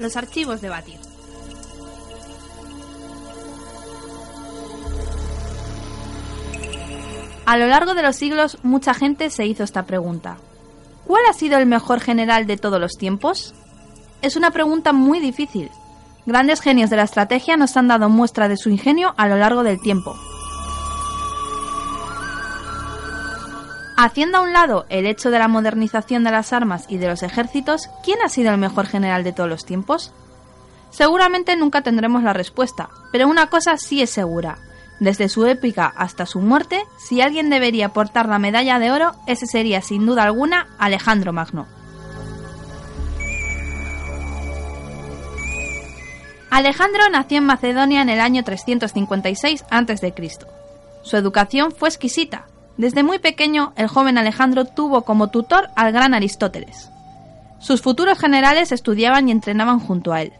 Los archivos de Batir. A lo largo de los siglos mucha gente se hizo esta pregunta. ¿Cuál ha sido el mejor general de todos los tiempos? Es una pregunta muy difícil. Grandes genios de la estrategia nos han dado muestra de su ingenio a lo largo del tiempo. Haciendo a un lado el hecho de la modernización de las armas y de los ejércitos, ¿quién ha sido el mejor general de todos los tiempos? Seguramente nunca tendremos la respuesta, pero una cosa sí es segura. Desde su épica hasta su muerte, si alguien debería portar la medalla de oro, ese sería sin duda alguna Alejandro Magno. Alejandro nació en Macedonia en el año 356 a.C. Su educación fue exquisita. Desde muy pequeño, el joven Alejandro tuvo como tutor al gran Aristóteles. Sus futuros generales estudiaban y entrenaban junto a él.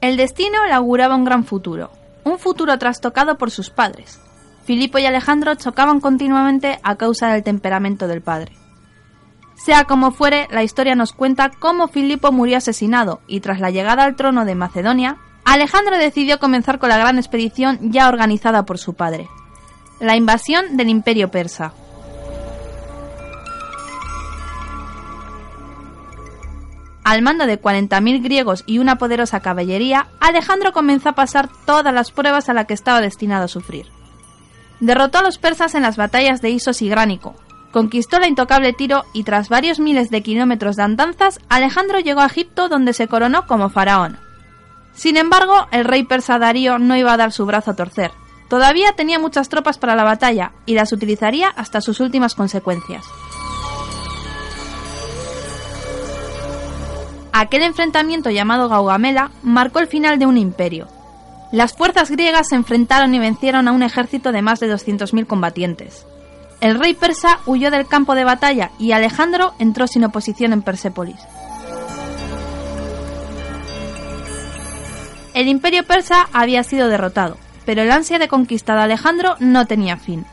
El destino le auguraba un gran futuro, un futuro trastocado por sus padres. Filipo y Alejandro chocaban continuamente a causa del temperamento del padre. Sea como fuere, la historia nos cuenta cómo Filipo murió asesinado y tras la llegada al trono de Macedonia, Alejandro decidió comenzar con la gran expedición ya organizada por su padre, la invasión del imperio persa. Al mando de 40.000 griegos y una poderosa caballería, Alejandro comenzó a pasar todas las pruebas a las que estaba destinado a sufrir. Derrotó a los persas en las batallas de Isos y Gránico, Conquistó la intocable Tiro y tras varios miles de kilómetros de andanzas, Alejandro llegó a Egipto donde se coronó como faraón. Sin embargo, el rey persa Darío no iba a dar su brazo a torcer. Todavía tenía muchas tropas para la batalla y las utilizaría hasta sus últimas consecuencias. Aquel enfrentamiento llamado Gaugamela marcó el final de un imperio. Las fuerzas griegas se enfrentaron y vencieron a un ejército de más de 200.000 combatientes. El rey persa huyó del campo de batalla y Alejandro entró sin oposición en Persépolis. El imperio persa había sido derrotado, pero el ansia de conquista de Alejandro no tenía fin.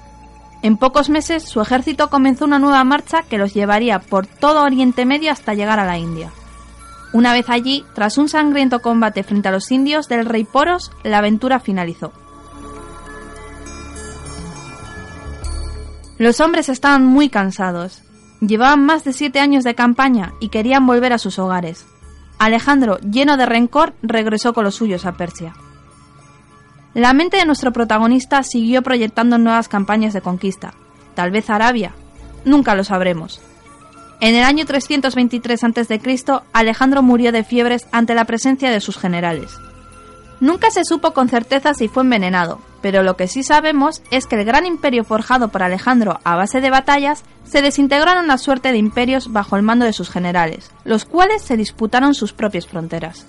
En pocos meses su ejército comenzó una nueva marcha que los llevaría por todo Oriente Medio hasta llegar a la India. Una vez allí, tras un sangriento combate frente a los indios del rey Poros, la aventura finalizó. Los hombres estaban muy cansados. Llevaban más de siete años de campaña y querían volver a sus hogares. Alejandro, lleno de rencor, regresó con los suyos a Persia. La mente de nuestro protagonista siguió proyectando nuevas campañas de conquista. Tal vez Arabia. Nunca lo sabremos. En el año 323 a.C., Alejandro murió de fiebres ante la presencia de sus generales. Nunca se supo con certeza si fue envenenado, pero lo que sí sabemos es que el gran imperio forjado por Alejandro a base de batallas se desintegró en una suerte de imperios bajo el mando de sus generales, los cuales se disputaron sus propias fronteras.